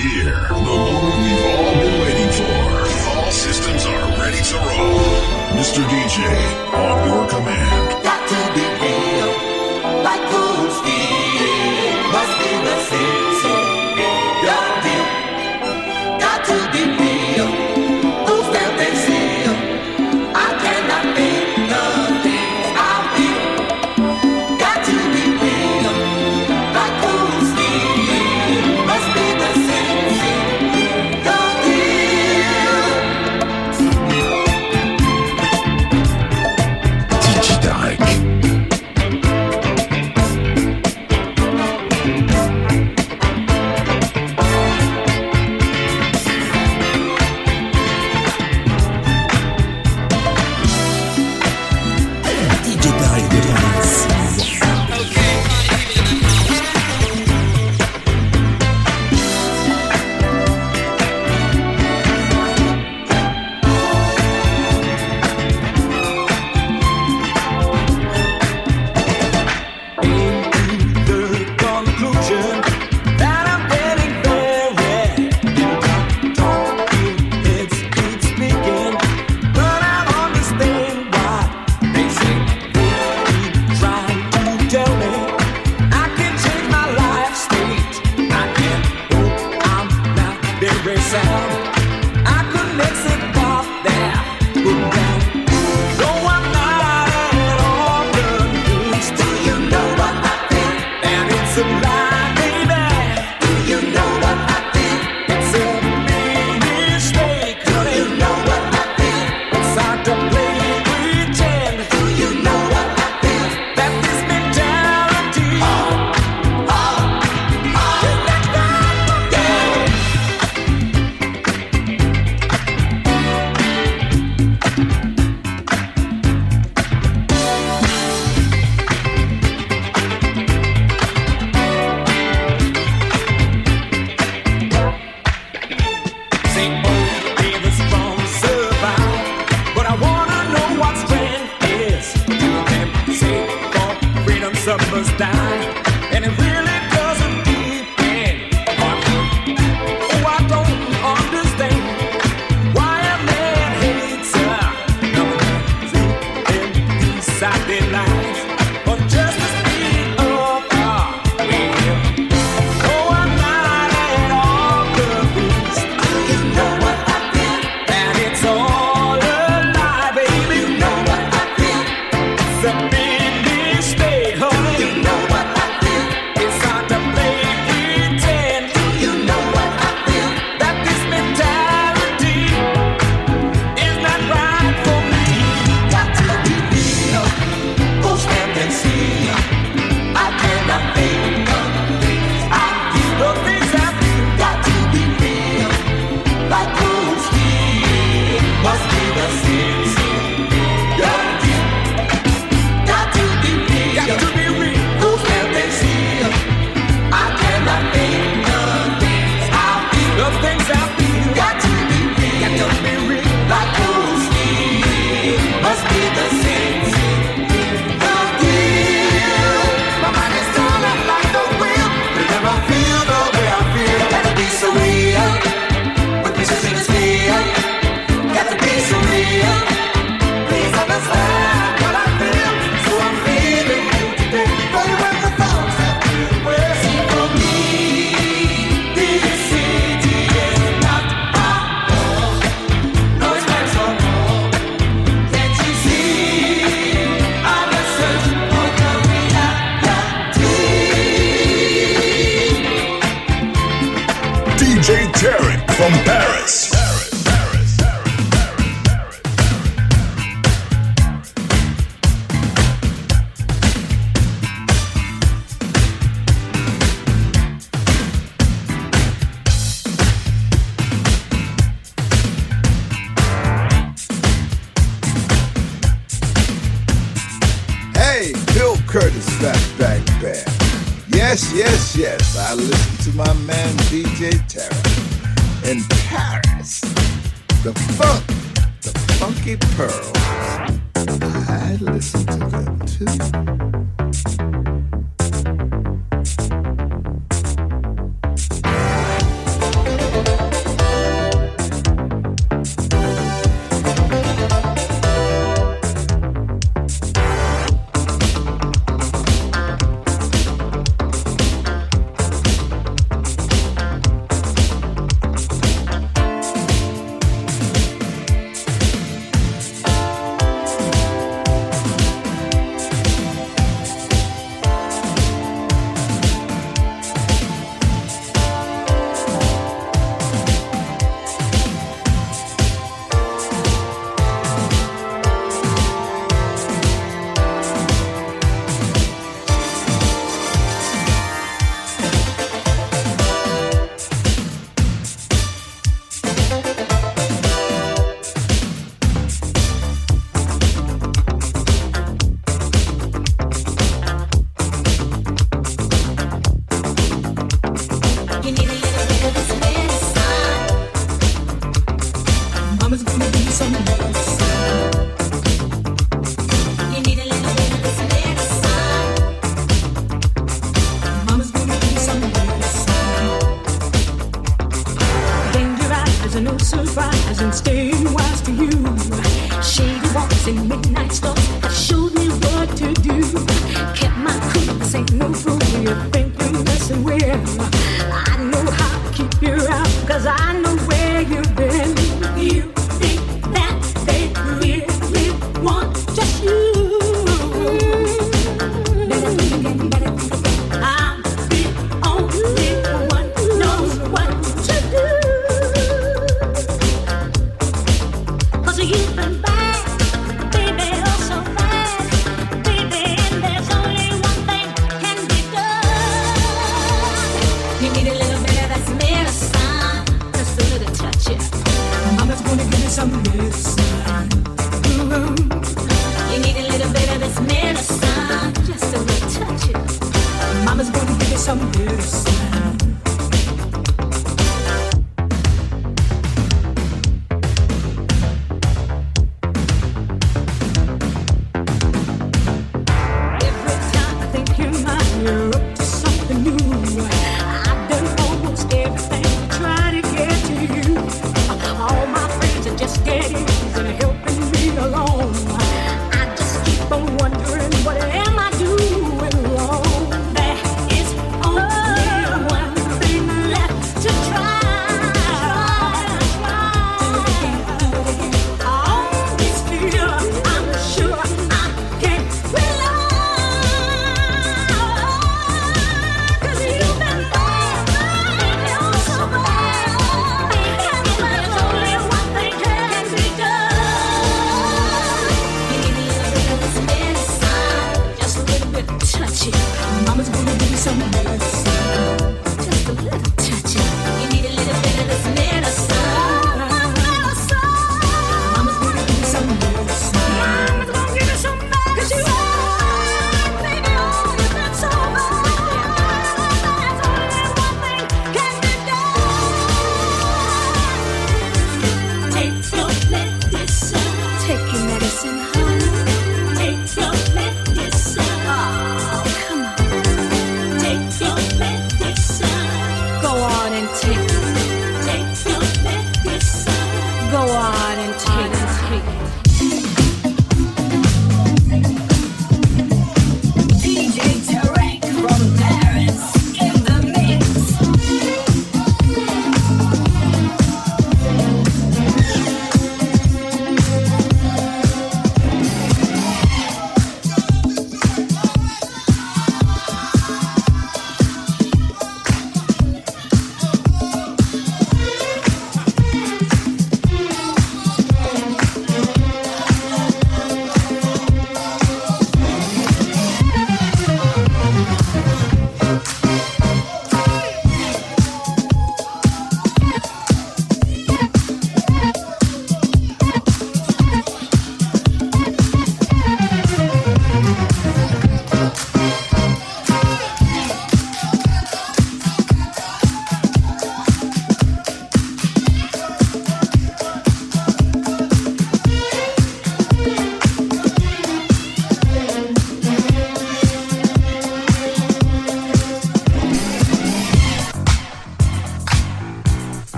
here. The moment we've all been waiting for. All systems are ready to roll. Mr. DJ, on your command.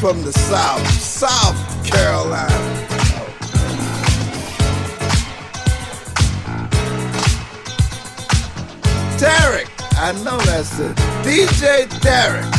From the South, South Carolina. Derek, I know that's it. DJ Derek.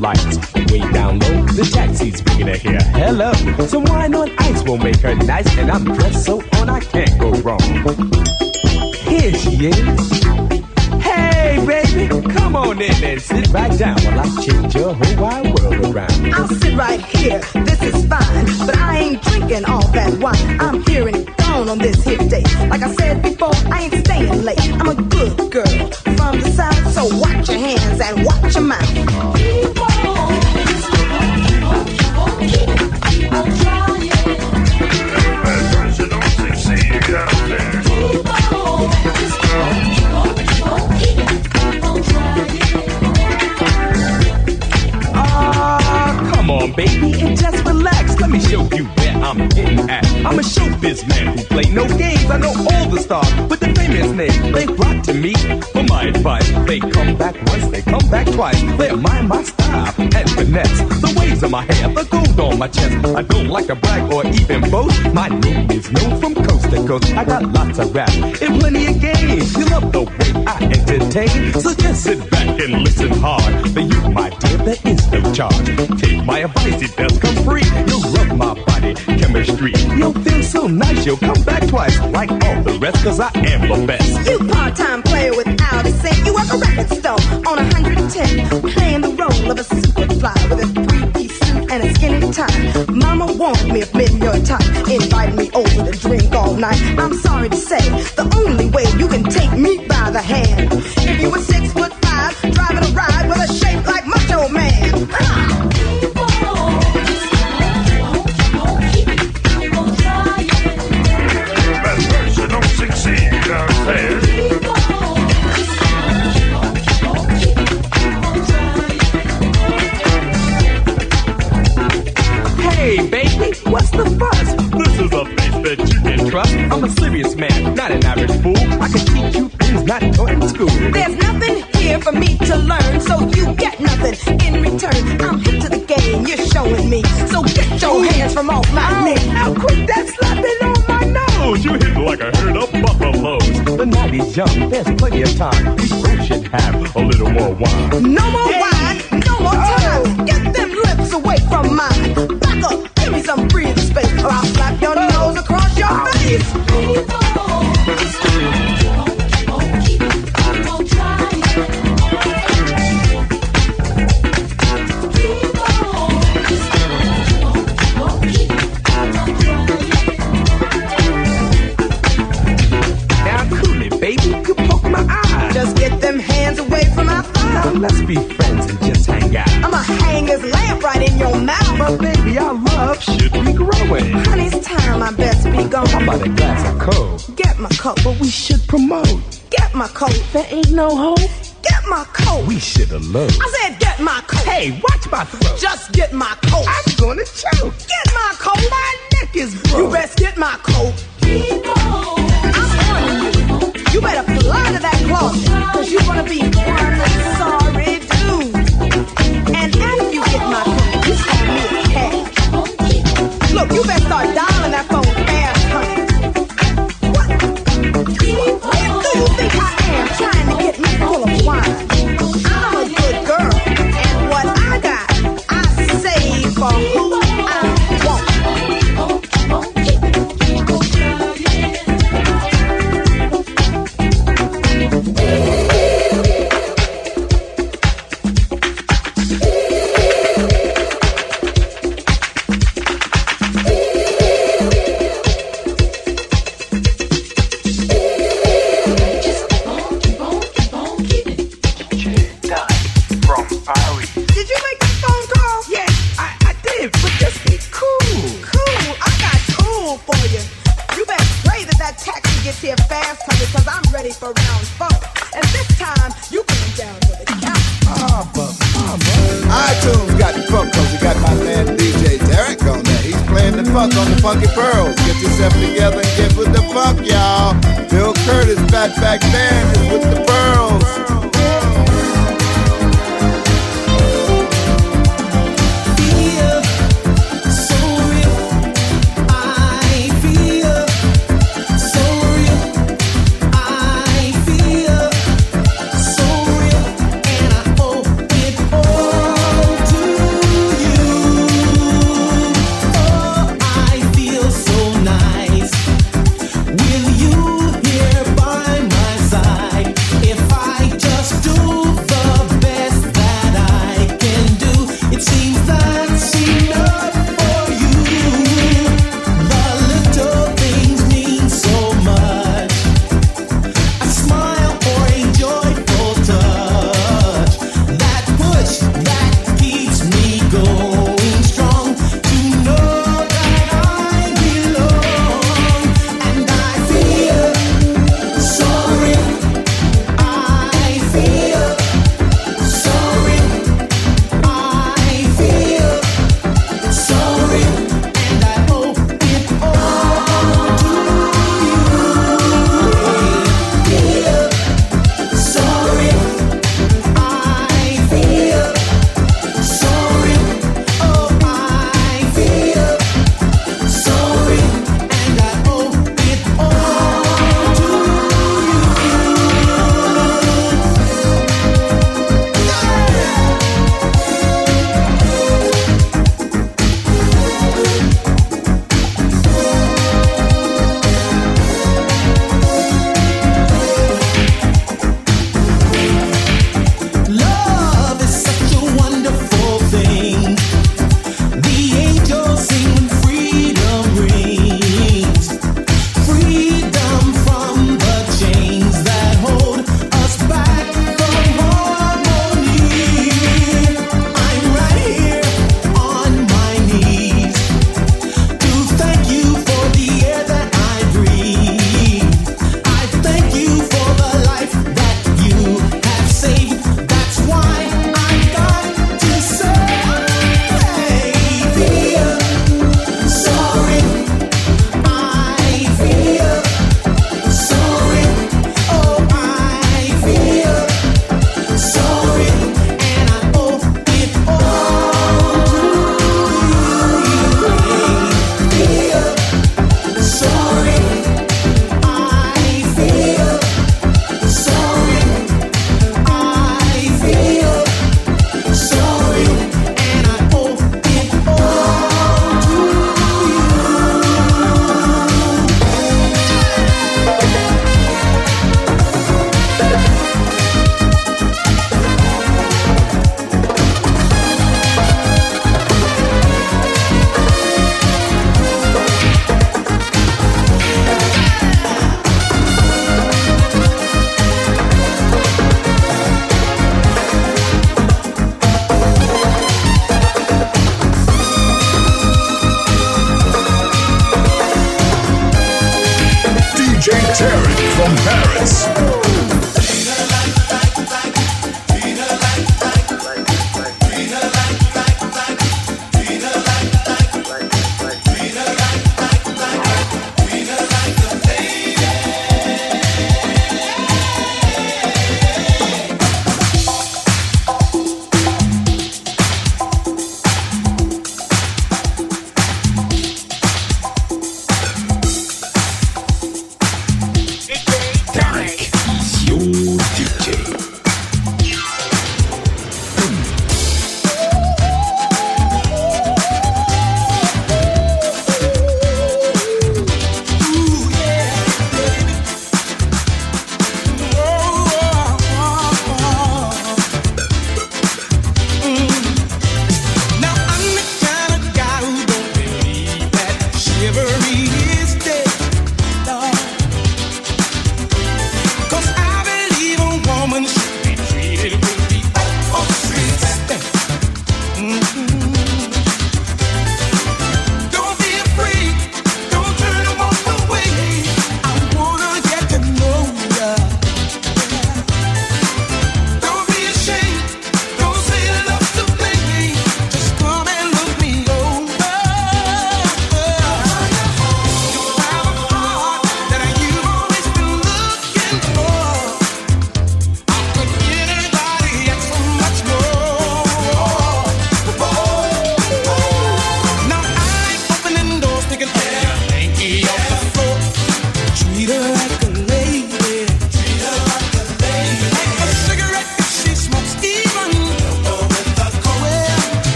Lights way down low. The taxi's bringing her here. Hello. Some wine on ice will make her nice, and I'm dressed so on I can't go wrong. Here she is. Hey, baby, come on in and sit right down while I change your whole wide world around. I'll sit right here, this is fine. But I ain't drinking all that wine. I'm here and gone on this here date. I know all the stars with the famous names. They flock to me for my advice. They come back once, they come back twice. They admire my style and finesse. The waves of my hair, the gold on my chest. I don't like to brag or even boast. My name is known from coast to coast. I got lots of rap and plenty of games. You love the way I entertain, so just sit back and listen hard. For you, my dear, there is no charge. Take my advice, it does come free. You'll love my body chemistry. You'll so nice, you'll come back twice. Like all the rest, cause I am the best. You part-time player without a cent. You work a record store on 110, playing the role of a superfly with a three-piece suit and a skinny tie. Mama warned me of men your type, inviting me over to drink all night. I'm sorry to say, the no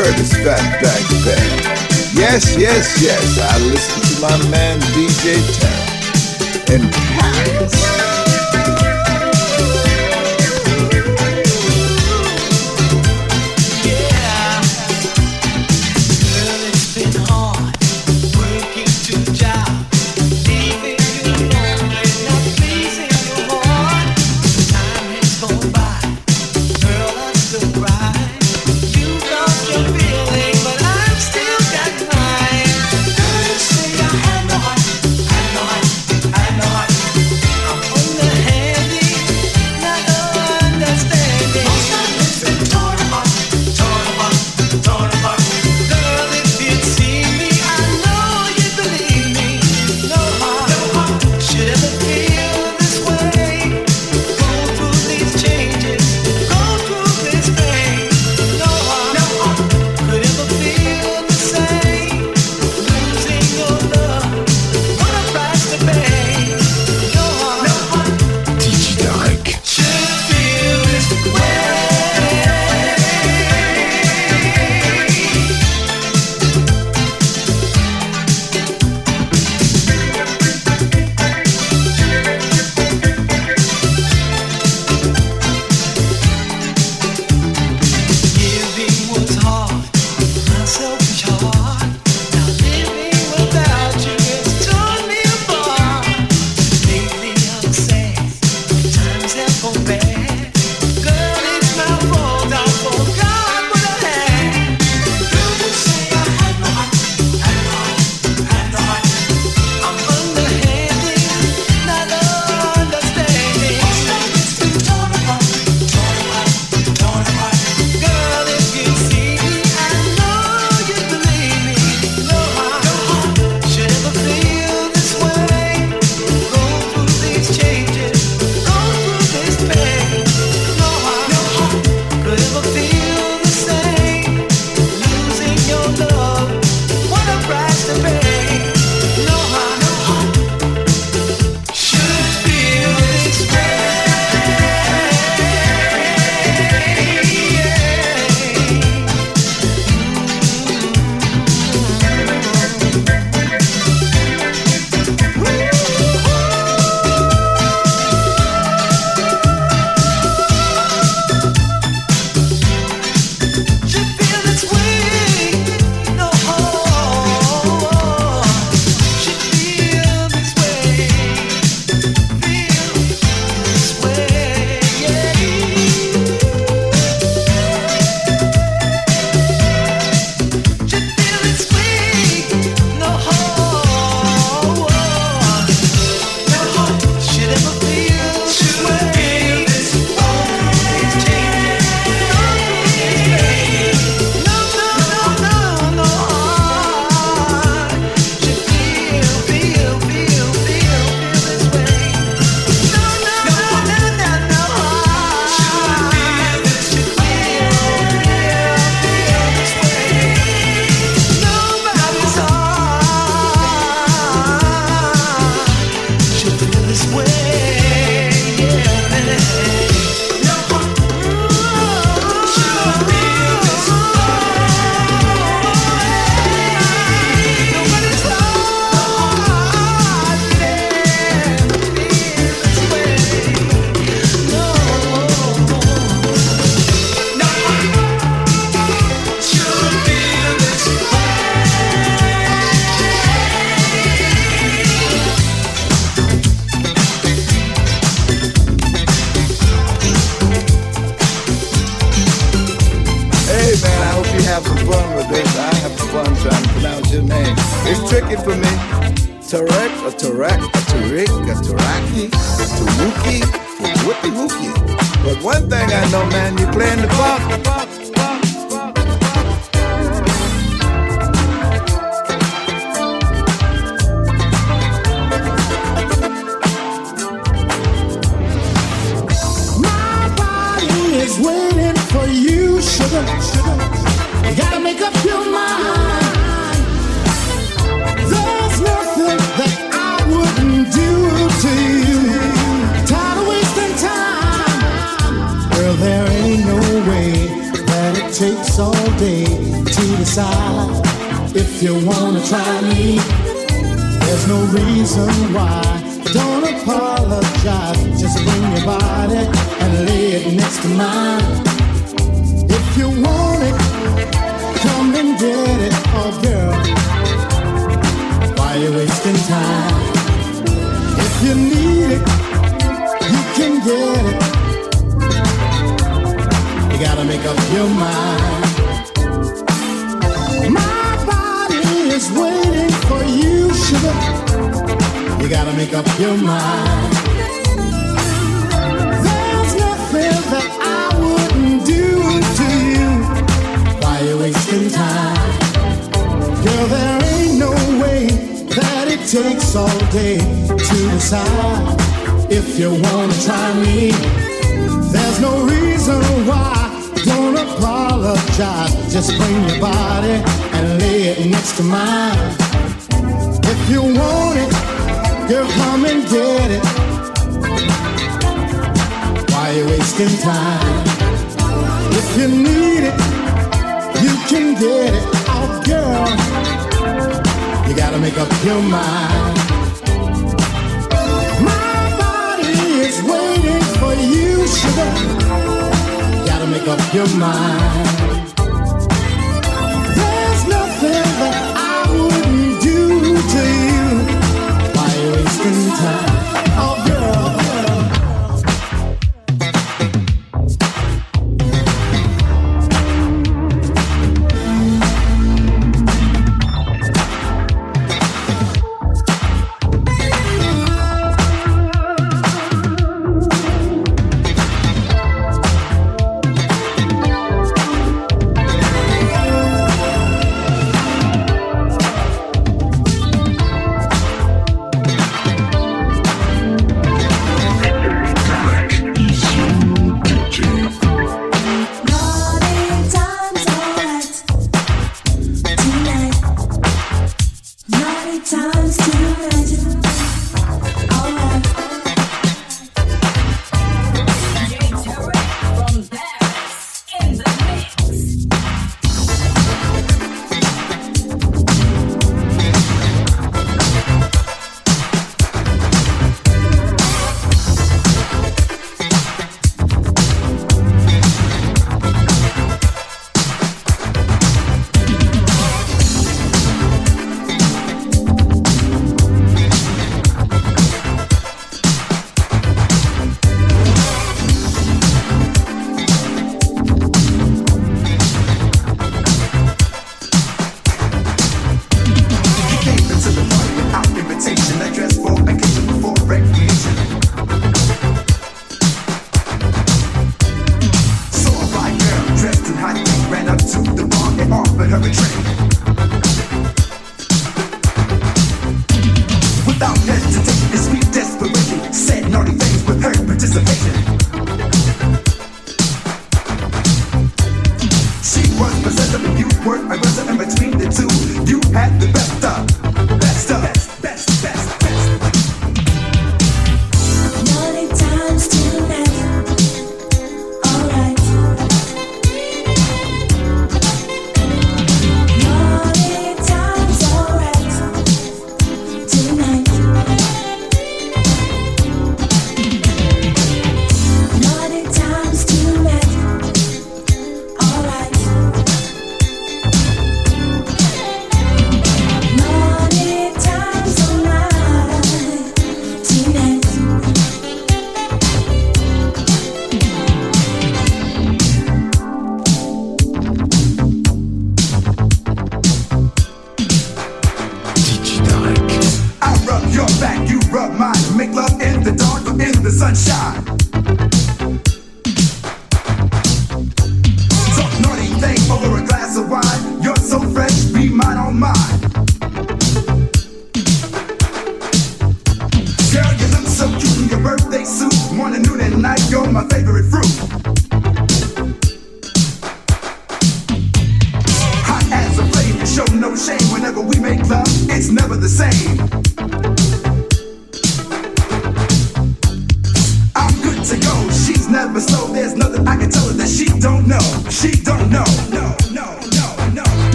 Curtis Fatback Band. Yes, yes, yes, I listen to my man DJ Tarek in gotta make up your mind. My body is waiting for you, sugar. You gotta make up your mind. There's nothing that I wouldn't do to you. Why you wasting time? Girl, there ain't no way that it takes all day to decide if you wanna try me. There's no reason why. Apologize. Just bring your body and lay it next to mine. If you want it, girl, come and get it. Why you wasting time? If you need it, you can get it. Oh, girl, you gotta make up your mind. My body is waiting for you, sugar. Up your mind. times to imagine.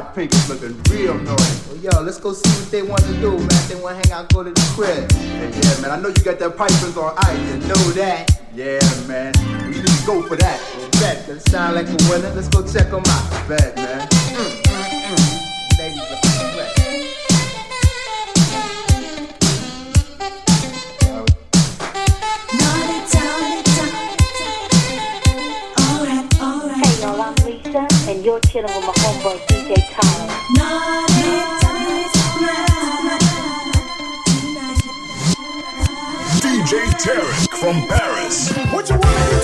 hot pink is looking real naughty. Well, yo, let's go see what they want to do, man. If they want to hang out, go to the crib. And yeah, man, I know you got that pipers on ice, you know that. Yeah, man, we just go for that. Well, bet, that sound like a winner. Let's go check them out. Bet, man. And you're chilling with my from Paris. What you wanna do?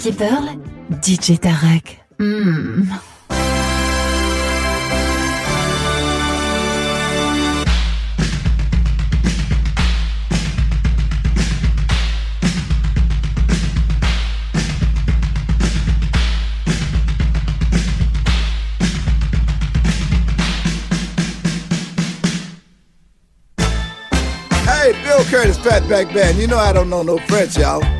Funky Pearl, DJ Tarek. Hmm. Hey, Bill Curtis, Fatback Band. You know I don't know no French, y'all.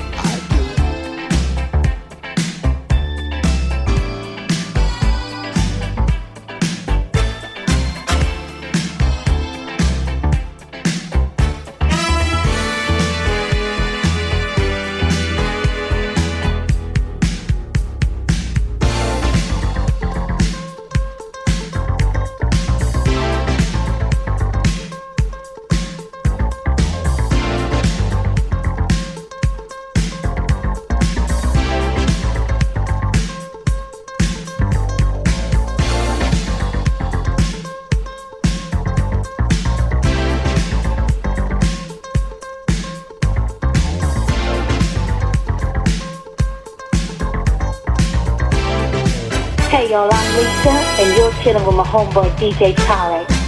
Chilling with my homeboy DJ Tarek.